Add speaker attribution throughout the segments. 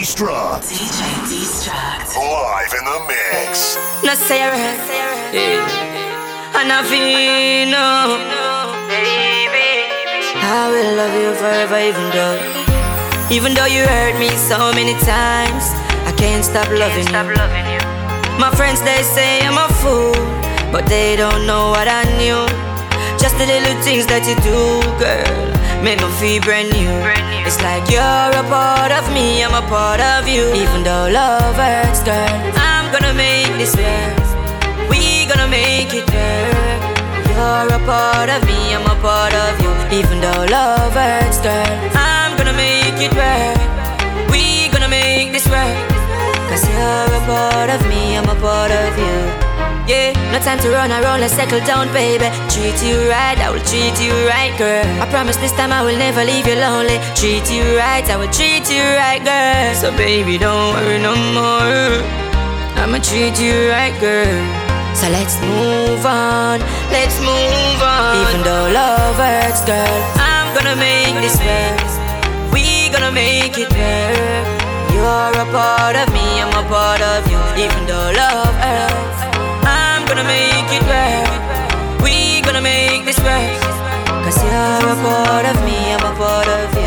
Speaker 1: Destruct.
Speaker 2: DJ Destruct.
Speaker 1: Live in the mix.
Speaker 3: No Sarah, yeah. Anavino, baby. I will love you forever, even though, even though you hurt me so many times, I can't stop loving you. My friends they say I'm a fool, but they don't know what I knew. Just the little things that you do, girl, make me feel brand new. It's like you're a part of me, I'm a part of you. Even though love hurts, girl, I'm gonna make this work. We gonna make it work. You're a part of me, I'm a part of you. Even though love hurts, girl, I'm gonna make it work. We gonna make this work. Cause you're a part of me, I'm a part of you. Yeah, no time to run around, let's settle down, baby. Treat you right, I will treat you right, girl. I promise this time I will never leave you lonely. Treat you right, I will treat you right, girl. So, baby, don't worry no more. I'ma treat you right, girl. So let's move on, let's move on. Even though love hurts, girl, I'm gonna make this work. We gonna make it work. You're a part of me, I'm a part of you. Even though love Cause you're a part of me, I'm a part of you.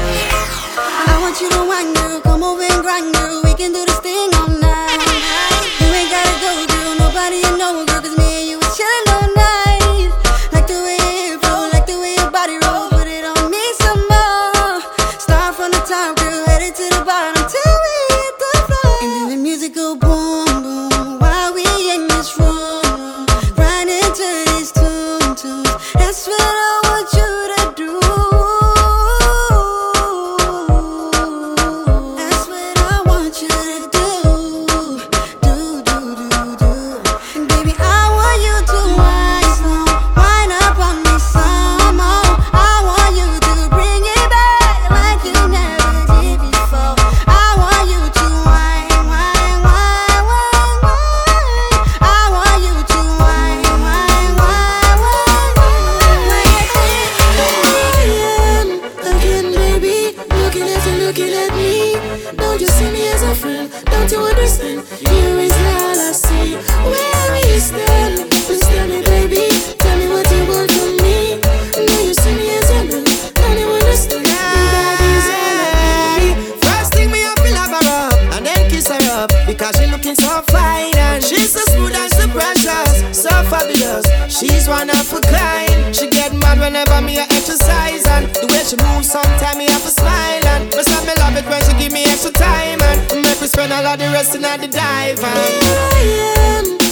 Speaker 4: The
Speaker 5: rest in the dive and.
Speaker 4: Here I am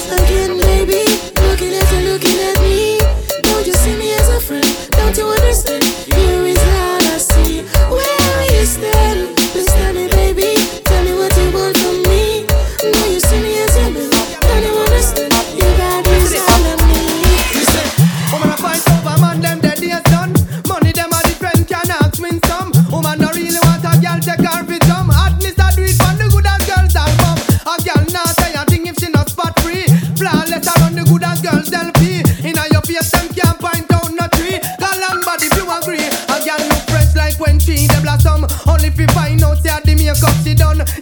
Speaker 5: makeup she done.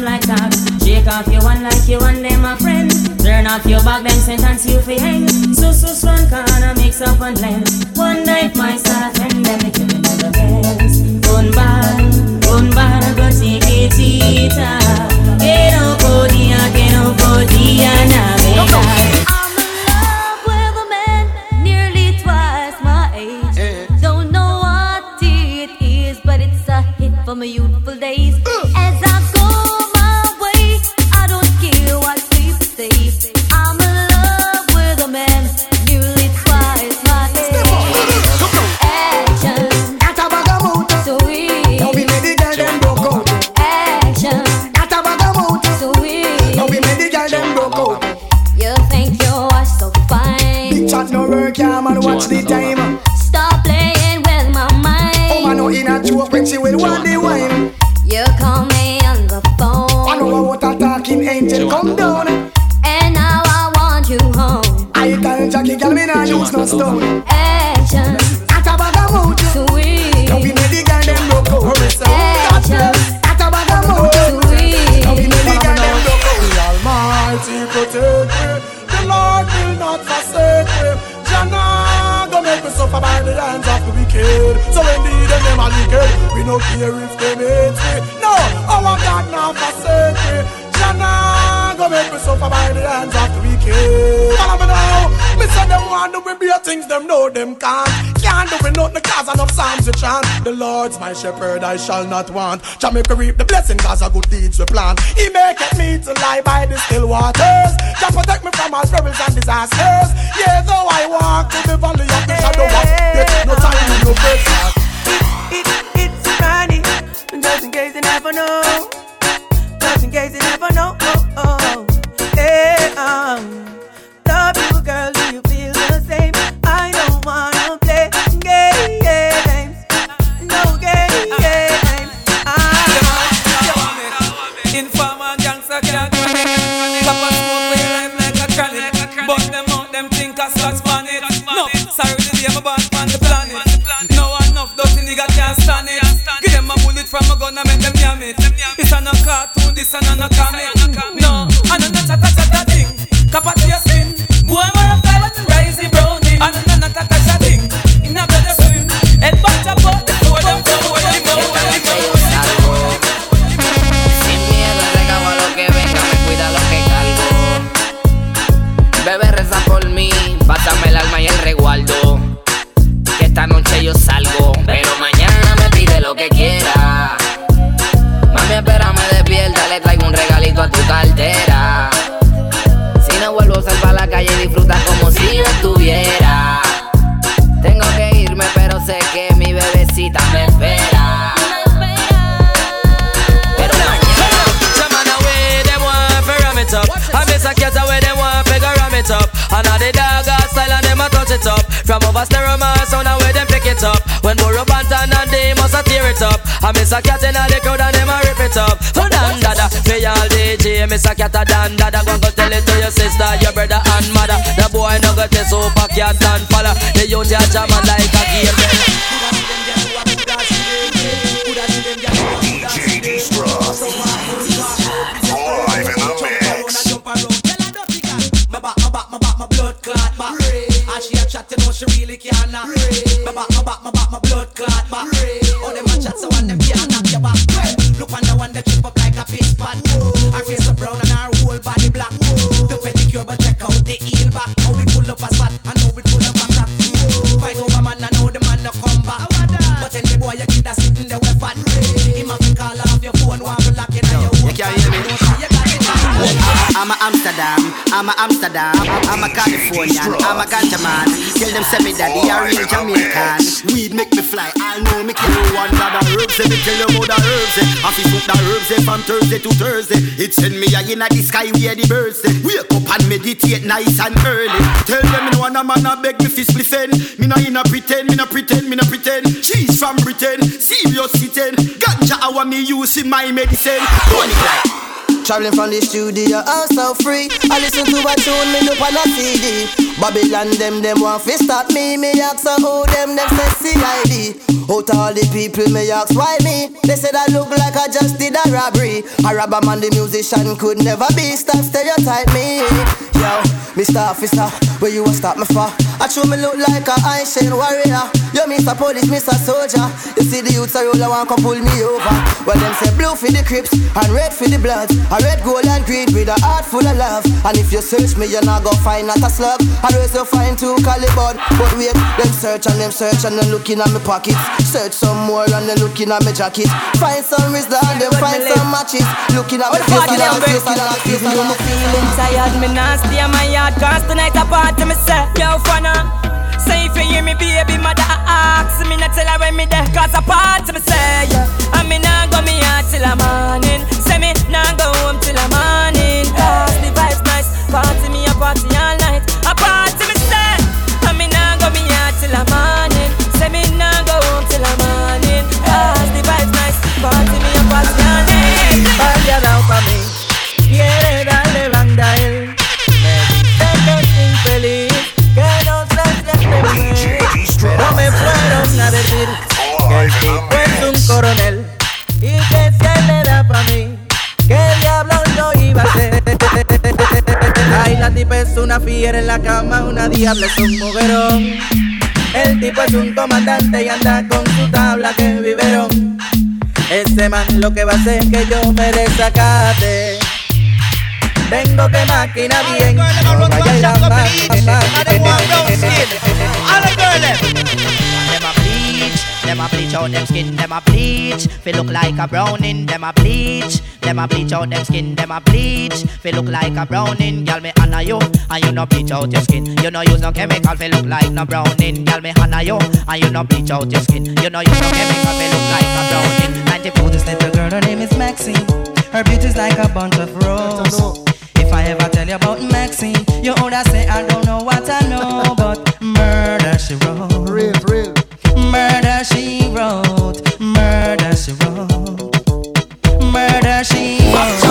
Speaker 5: Them
Speaker 6: like that. Shake off your one like you and them a friend. Turn off your back, them sentence you fi hang. So so strong, kinda mix up and blend. One night my start and then they give me the best. Un bar, un bar, go chiquitita. Que no podía, que no podía navegar.
Speaker 7: I'm in love you when she will want the wine. You call me on the phone. I know what a talking angel come
Speaker 8: down.
Speaker 6: And
Speaker 8: now I want you home.
Speaker 6: I
Speaker 8: tell Jackie, girl, me nah use no stone.
Speaker 6: Action.
Speaker 8: Not a bag mood. mojo.
Speaker 6: Sweet.
Speaker 8: Now we the girl them broke. Suffer by the hands of the wicked. So indeed them are wicked. We no care if they hate me. No, our God not forsake me. Jana go make me suffer by the hands of the wicked. Follow me now. Me say them want to be things them know them can't. Can't do it nothing cause enough psalms we chant. The Lord's my shepherd, I shall not want. Jamaica reap the blessing cause of good deeds we plan. He maketh me to lie by the still waters. Just protect me from all perils and disasters. Yeah, in
Speaker 9: case you never know.
Speaker 10: Por mí,
Speaker 11: I miss a cat in the crowd and them a rip it up. Oh, so dan dada, me all DJ, miss a cat a dan dada. Go go tell it to your sister, your brother and mother. The boy no go test super cat and fella. The youth ya jam like a game.
Speaker 9: Tell
Speaker 12: them send me daddy a real Jamaican. Weed make me fly, I know me kill one of the herbs. Let me tell you about the herbs. eh. I fi smoke the herbs eh, from Thursday to Thursday. It send me a inna the sky where the birds say. Wake up and meditate nice and early. Tell them me no one a man a beg me fi spliffen. Me no inna pretend, me no pretend, me no pretend. Cheese from Britain, serious sitting. Ganja our me use in my medicine. Money like.
Speaker 8: Traveling from the studio, I'm so free. I listen to a tune, me look on a CD. Babylon, them, them want to stop me. Me ask so who them, them say CID. Out all the people, me ask why me. They said I look like I just did a robbery. A robber man, the musician could never be. Stop stereotype me. Yo, Mr. Officer, where you a stop me for? I true me look like a ancient warrior. Yo, Mr. Police, Mr. Soldier. You see the youths a roll, I want to pull me over. Well, them say blue for the Crips and red for the Bloods. A red, gold, and green with a heart full of love. And if you search me, you're not gonna find not a slug. I always you find two caliber. But wait, them search and them search and them looking at me pockets. Search some more and them looking at me jacket. Find some wisdom and them find some matches. Looking at me face and at face and at face and at
Speaker 3: Feeling tired, me nasty and my yard Cause tonight I party, me say, yo, funna Say if you hear me, baby, mother, ask Me not tell her when me there Cause I party, me say, yeah. And me nah go me out till the morning. Say me nah go home till the morning. Cause the vibes nice. Party me a party all night. I party, me say. And me nah go me out till the morning. Say me nah go home till the morning. Cause the vibes nice. Party me a party all night.
Speaker 9: Vaya dado pa' mí, quiere darle banda a él. Me. Dice que el tipo es un coronel y que si él le
Speaker 13: da pa' mí, ¿qué diablo yo iba a hacer? Ay, la tipa es una fiera en la cama, una diabla es un mujerón. El tipo es un comandante y anda con su tabla que es biberón. Ese man lo que va a hacer es que yo me desacate. Tengo que máquina bien. No vaya a
Speaker 14: them a bleach out them skin, them a bleach. Feel look like a browning, them a bleach. Them a bleach out them skin, them a bleach. Feel look like a browning, girl me honor you, and you no bleach out your skin. You no use no chemical, feel look like no browning, girl me honor you, and you no bleach out your skin. You no use no chemical, feel look like a browning.
Speaker 15: 94 this little girl, her name is Maxine. Her beauty's like a bunch of roses. If I ever tell you about Maxine, you older say I don't know what I know, but murder she wrote. Real, real. Murder she wrote. Murder she wrote. Murder she wrote.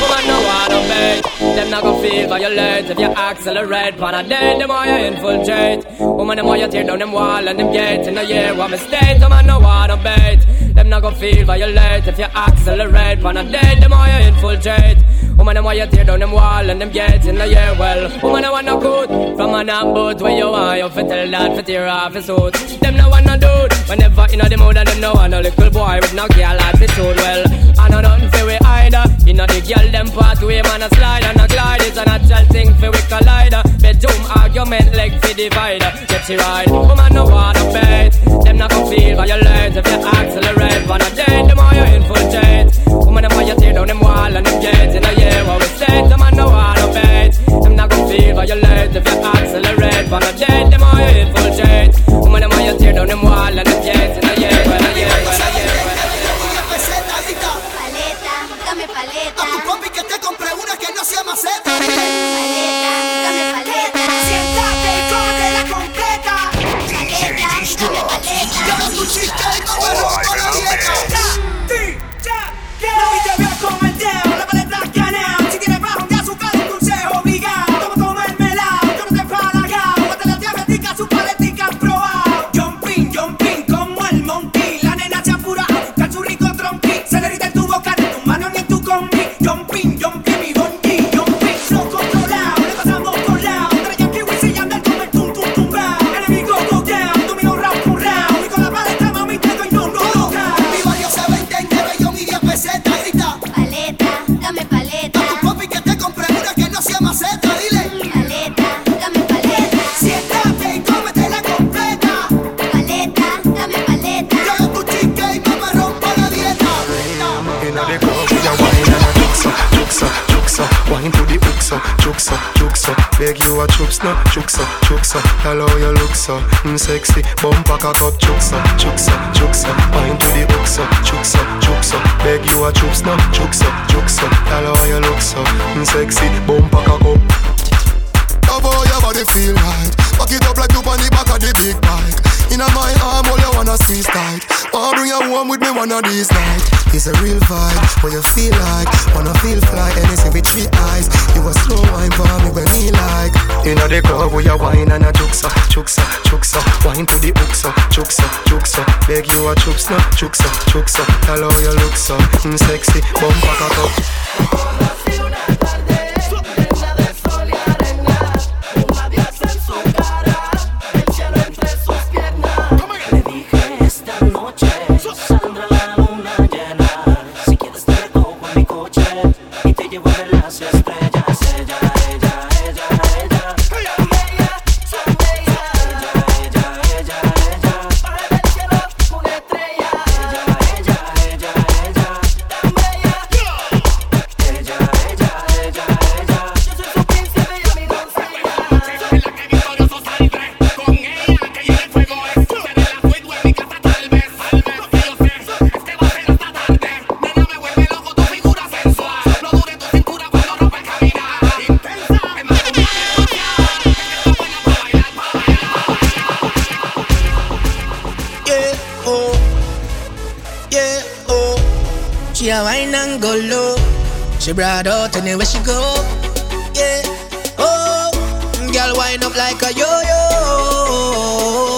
Speaker 16: Woman no wanna bait Them not gon' feel violate If you accelerate. Pan a day, them why you infiltrate. Woman, them why you tear down them wall and them gates In the year what mistake Woman no wanna bait Them not gon' feel violate If you accelerate. Pan a day, them why you infiltrate Woman, them why you tear down them wall and them gates in the year well Woman, I wanna good From an ambush where you want You fit tell that fit tear off his suit. Them no wanna dude. Whenever in the mood them no want a little boy with no girl attitude Well, I know nothing for we either. You know the girl them pathway man a slide and a glide It's a natural thing for we collider. Bedroom argument leg for divider. Get you right. Woman no wanna bait Them not feel violate If you accelerate. On a date Them all you infiltrate Woman them why you tear down them wall and them gates In a year what we say Them man no wanna bait Them not gon' feel violate If you accelerate on a date Them all you infiltrate Woman them why you tear down them wall and them gates In a year well
Speaker 17: the uksa, juksa, juksa. Beg you a chups no, juksa, juksa. Hello, you look so mm, sexy. Bumper cock up, juksa, juksa, juksa. Wine to the uksa, juksa, juksa. Beg you a chups no, juksa, juksa. Hello, you look so mm, sexy. Bumper cock up.
Speaker 18: Love how your body feel right Back it up like you on the back of the big bike Inna my arm, all you wanna squeeze tight Wanna bring you home with me one of these nights It's a real vibe, what you feel like Wanna feel fly, anything with three eyes You a slow wine for me when me like
Speaker 17: Inna the club, we a wine and a juksa, juksa, juksa. Wine to the uksa, juksa, juksa. Beg you a chups no, juksa, juksa. Hello, you look so mm, sexy. Bumper cock up.
Speaker 13: Yeah, oh. She a wine and go low. She brought out anywhere she go. Yeah, oh, girl wind up like a yo-yo. Yeah,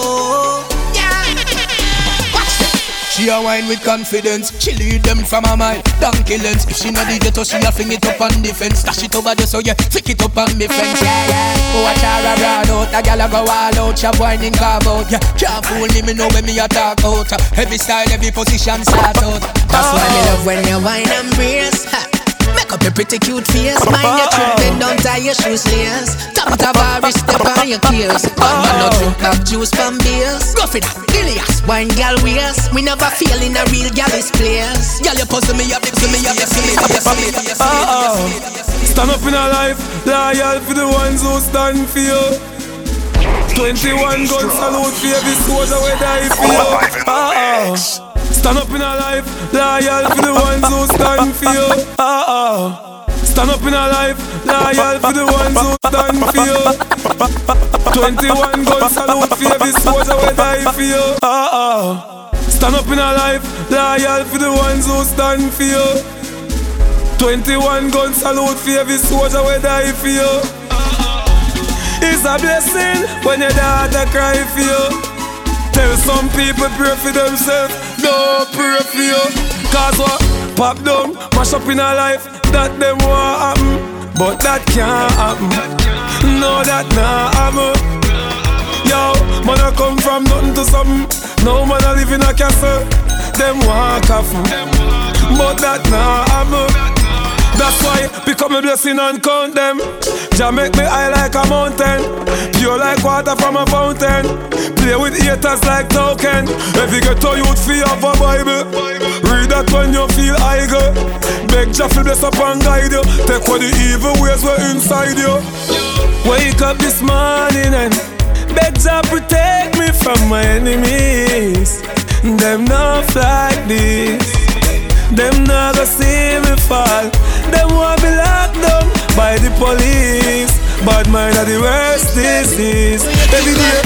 Speaker 19: She a wine with confidence. She lead them from a mile. Donkey lens. If she not the ghetto, she a fling it up on defense. Dash it over there so yeah, flick it up on me fence. Yeah yeah. Oh, Watch her around out. A gal a go all out. She a whining carve out. Yeah, can't fool me. Me know when me a talk out. Every style, every position start out.
Speaker 20: That's why me love when you wine and brace. Ha. Make up your pretty cute face. Mind your uh-huh. trip, then don't tie your shoes lace. Top of Tavares, step on your keels. Uh-huh. Come on, no drink back juice from beers. Rough it up, Ilias. Wine gal waist. We never feel in a real gal's place. Gal, you puzzle me up, puzzle me up, you feel it, you feel it, you feel it, you feel it.
Speaker 21: Stand up in a life, loyal for the ones who stand for you. 21 gun salute for every soldier we die for you. Uh-oh. Stand up in a life, loyal for the ones who stand for you. Uh-oh. Stand up in a life, loyal for the ones who stand for you. 21 gun salute for every soldier we die for you. Uh-oh. Stand up in a life, loyal for the ones who stand for you. 21 gun salute for every soldier we die for you. It's a blessing when your daughter cry for you. Tell some people pray for themselves, no pray for you. Cause what? Pop down, mash up in a life that them want happen. But that can't happen. No, that not happen. Yo, man, I come from nothing to something. No man, I live in a castle. Them walk off. But that not happen. That's why become a blessing and count them. Jah make me high like a mountain, pure like water from a fountain. Play with haters like token. Every ghetto youth feel have a Bible. Read that when you feel go. Beg Jah fi bless up and guide you. Take all the evil ways were inside you. Wake up this morning and beg Jah protect me from my enemies. Them not like this. Them not gonna see me fall. Them want be locked down by the police. Bad mind are the worst disease. Every day.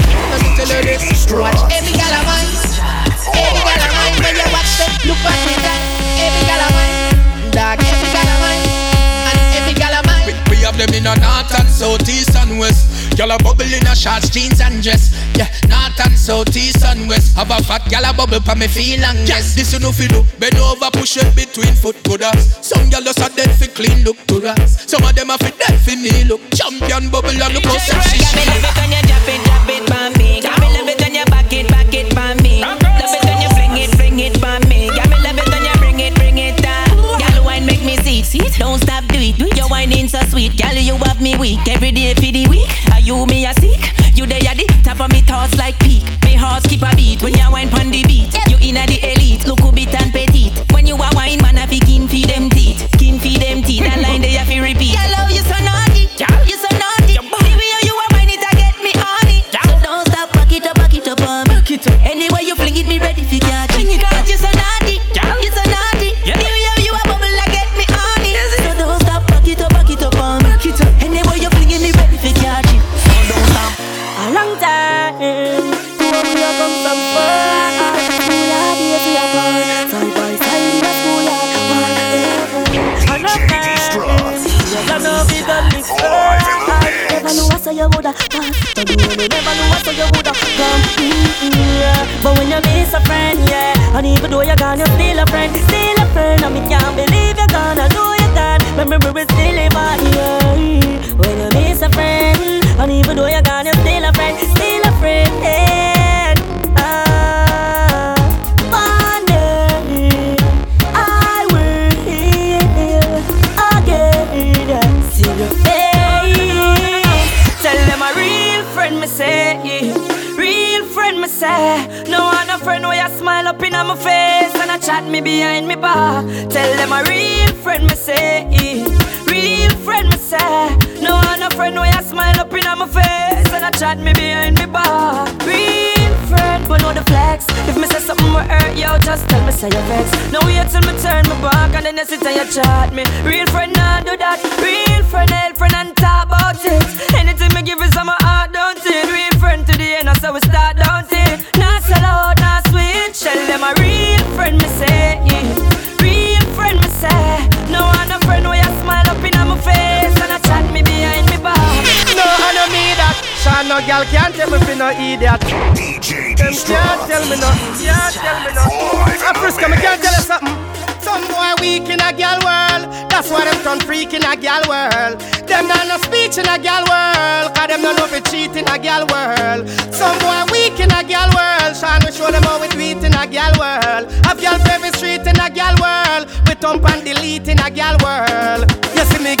Speaker 20: Watch every gal of mine. Every gal of mine. When you watch them, look we got. Every gal of mine. Dog,
Speaker 19: them in a north and south, east and west. Gyal a bubble in a shorts, jeans and dress. Yeah, north and south, east and west. Have a fat gyal a bubble pa me feel and yes. This you know fi do. Bend over, push it between foot buddhas. Some gyal just a dead fi clean look to us. Some of them a fi dead fi me look. Champion bubble and look how sexy
Speaker 3: me love it when you drop it, sweet, girl, you have me weak every day for the week. Are you me a sick? You there at the top of me thoughts like peak. Me heart skip a beat when you wine pon the beat. You inna the elite, look who bit you woulda pass. But you never knew I saw you woulda come. Mm-mm. But when you miss a friend, yeah, and even though you're gone, you're still a friend, still a friend. And me can't believe you're gonna do you gone. Remember we still live on, yeah. When you miss a friend, and even though you're gone, you're still a friend, still a friend. Ah, say. No one a friend where you smile up in my face and a chat me behind me back. Tell them a real friend, me say. Real friend, me say. No one a friend where you smile up in my face and a chat me behind me back. Real friend, but know the flex. If me say something will hurt you, just tell me say you vex. No wait till me turn my back and then you sit and you chat me. Real friend, not do that. Real friend, help friend and talk about it. Anything me give is on my heart, don't it? Real friend to the end, so we No,
Speaker 21: I don't need that. Shine
Speaker 4: no girl can't tell me fi no idiot. Them can't tell me nothing, can't tell me nothing. Africa, me can't tell you something. Some boy weak in a gal world. That's why them turn freak in a gal world. Them not no speech in a gal world. Cause them not know fi cheat in a gal world. Some boy weak in a gal world. Sean we show them how we do it in a gal world. Gal for every street in a gal world. We thump and delete in a gal world. You see me?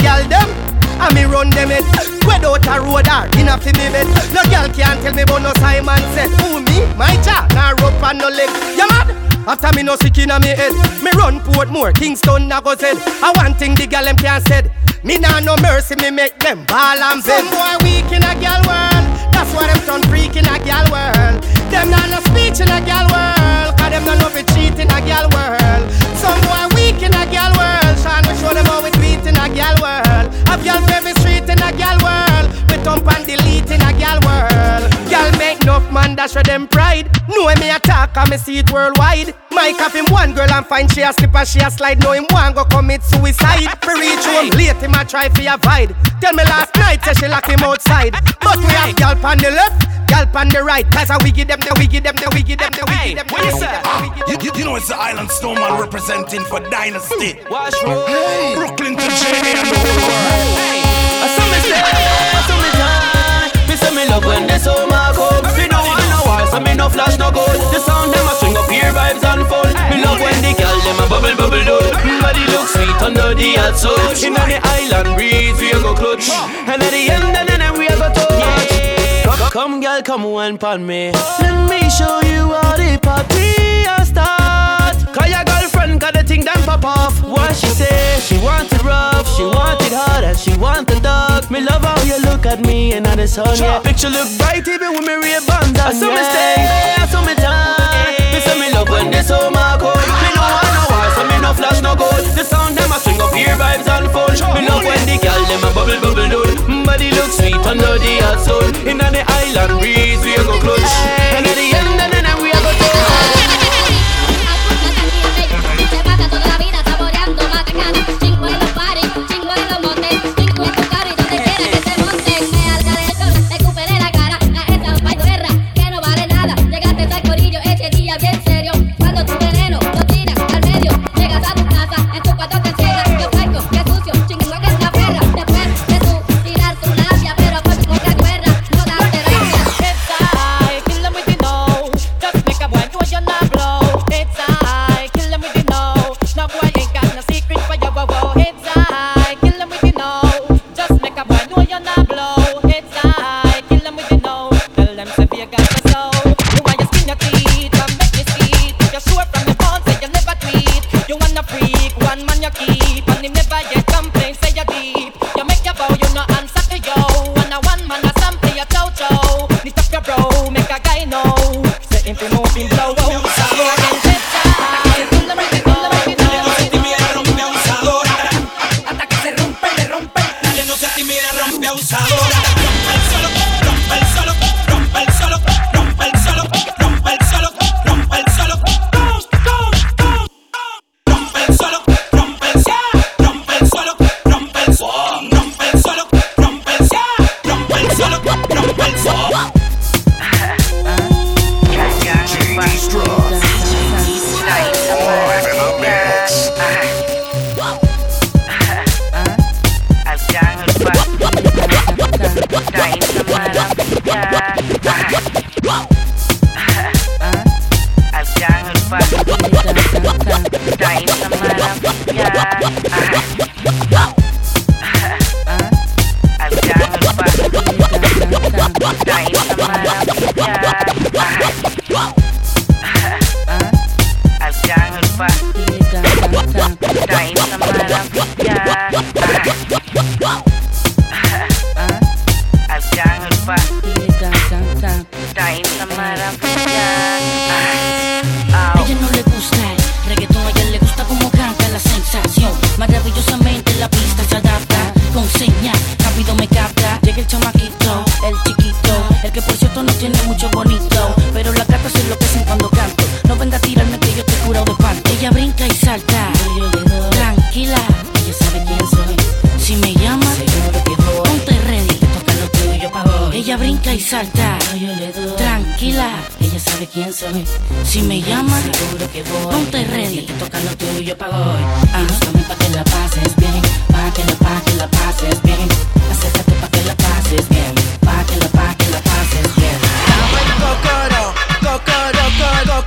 Speaker 4: And me run them it. Without a road or in a fi me bed. No girl can't tell me about no Simon said. Who me? My jaw, nah rope and no leg. You mad? After me no sick inna me head. Me run Portmore, Kingston, said I one thing the gal them can't said. Me nah no mercy, me make them ball and bend. Some boy weak in a gal world. That's why them turn freak in a gal world. Them nah no speech in a gal world Cause them nah know fi cheat in a gal world. Some boy weak in a gal world. Sean we show them how we do in a gal world Have for every street in a gal world. We thump and delete in a gal world. Gal make enough man dash with them pride. Know me attack and me see it worldwide. Mike have him one girl and find she a slip and she a slide. Know him one go commit suicide. For reach home late him a try fi avoid. Tell me last night say she lock him outside. But we have gal on the left Gal on the right Cause we give them the we give them the we give them the we give them the
Speaker 22: What you say? You, you, you know it's the Island Snowman representing for Dynasty. Hey. Brooklyn to Jamie and the whole world.
Speaker 23: I saw me say, I saw me time. Me say me love when the summer come. Me no want no war, so me no flash no gold. The sound them a string up here vibes and full. Me love when the girl them a bubble bubble down. Body look sweet under the hot sun. Inna the island breeze we a go clutch, and at the end and then we a go touch. Come, girl, come wine pon me. Let me show you how the party a start. Call your girlfriend, got the thing them pop off. What she say? She want it rough, she want it hard, and she want the dark. Me love how you look at me and at the sun, yeah. Picture look bright even when me real bands I saw me stay, I saw me time. Me say me love when the summer come. Me no want no war, so me no flash no gold. The sound them a string up here vibes and full. Me love when the girl them Body look sweet under the hot sun. Inna the island breeze we go clutch,
Speaker 24: Tranquila, ella sabe quién soy. Si me llama, ponte ready. Toca lo
Speaker 22: tuyo pa'
Speaker 5: hoy. Ella brinca y salta. Tranquila, ella sabe quién soy. Si me llama, ponte ready. Toca lo tuyo pa' hoy. Ajá. pa' que la pases bien. Pa' que la, pa' que la pases bien. Acércate pa' que la pases bien. Pa' que la, pa' que la pases bien.
Speaker 13: Cocoro, cocoro, cocoro.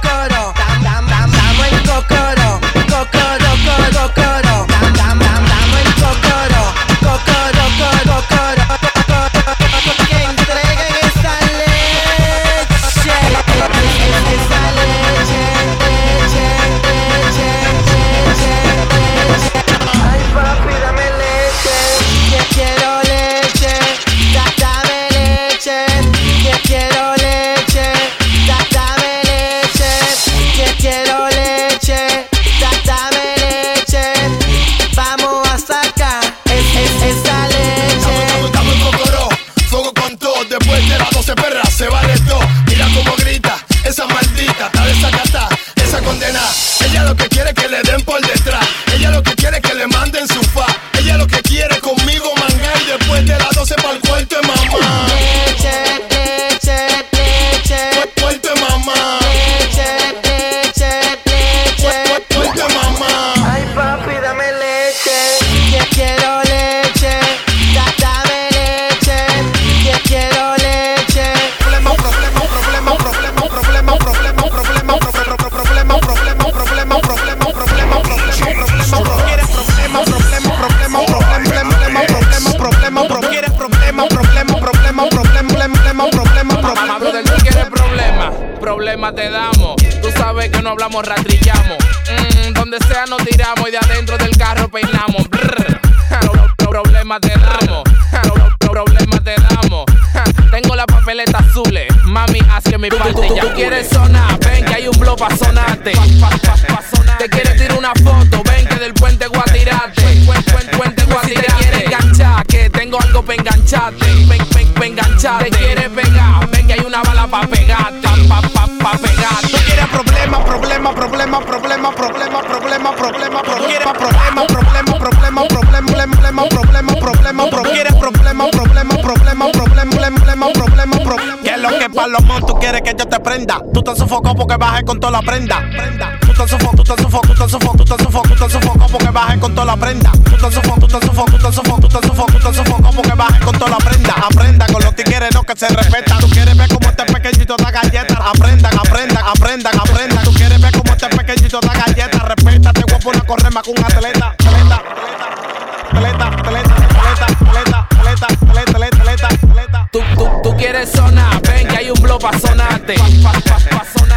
Speaker 25: Problema, problema
Speaker 26: te damos. Tú sabes que no hablamos, rastrillamos. Mm, donde sea nos tiramos y de adentro del carro peinamos. Brr. Ja, pro- pro- Problema te damos, Ja, pro- pro- problema te damos. Tengo la papeleta azules, mami, haz que mi parte ya. Tú quieres sonar, ven que hay un blow pa' sonarte. Te quieres tirar una foto, ven que del puente a tirarte. Te quieres enganchar, que tengo algo pa' engancharte. Ven, ven, ven, engancharte. Te quieres pegar, ven que hay una bala pa' pegarte. Pa, pa, pa' pegarte.
Speaker 25: ¿Tú quieres problema, problema, problema, problema, problema, problema, problema, problema, problema, problema, problema, problema, problema, problema, problema, problema, ¿Quieres problema, problema, problema, problema, problema, problema, problema?
Speaker 27: ¿Qué es lo que Palomón tú quieres que yo te prenda? Tú te sofocó porque bajé con toda la prenda. Tú te sofocó, tú te sofocó, tú te sofocó, tú te sofocó, tú te sofocó porque bajé con toda la prenda. Tú te sofocó, tú te sofocó, tú te sofocó, tú te sofocó, tú te sofocó porque bajé con toda la prenda. Aprenda con los tigres, no que se respeta. Tú quieres ver cómo este pequeñito. Aprendan, aprendan, aprendan. Tú quieres ver cómo este pequeñito da galleta. Respétate, voy a poner a correr más con un atleta. Atleta, atleta, atleta, atleta, atleta, atleta, atleta, atleta,
Speaker 26: Tú, tú, tú quieres sonar, ven que hay un blow pa' sonarte.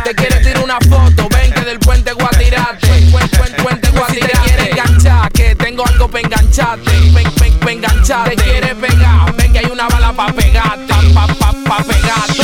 Speaker 26: Te quieres tirar una foto, ven que del puente voy a tirarte. Puente, puente, te quieres enganchar, que tengo algo pa' engancharte. Ven, ven, ven, engancharte. Te quieres pegar, ven que hay una bala pa' pegarte. Pa, pa, pa,
Speaker 1: pa' pegarte.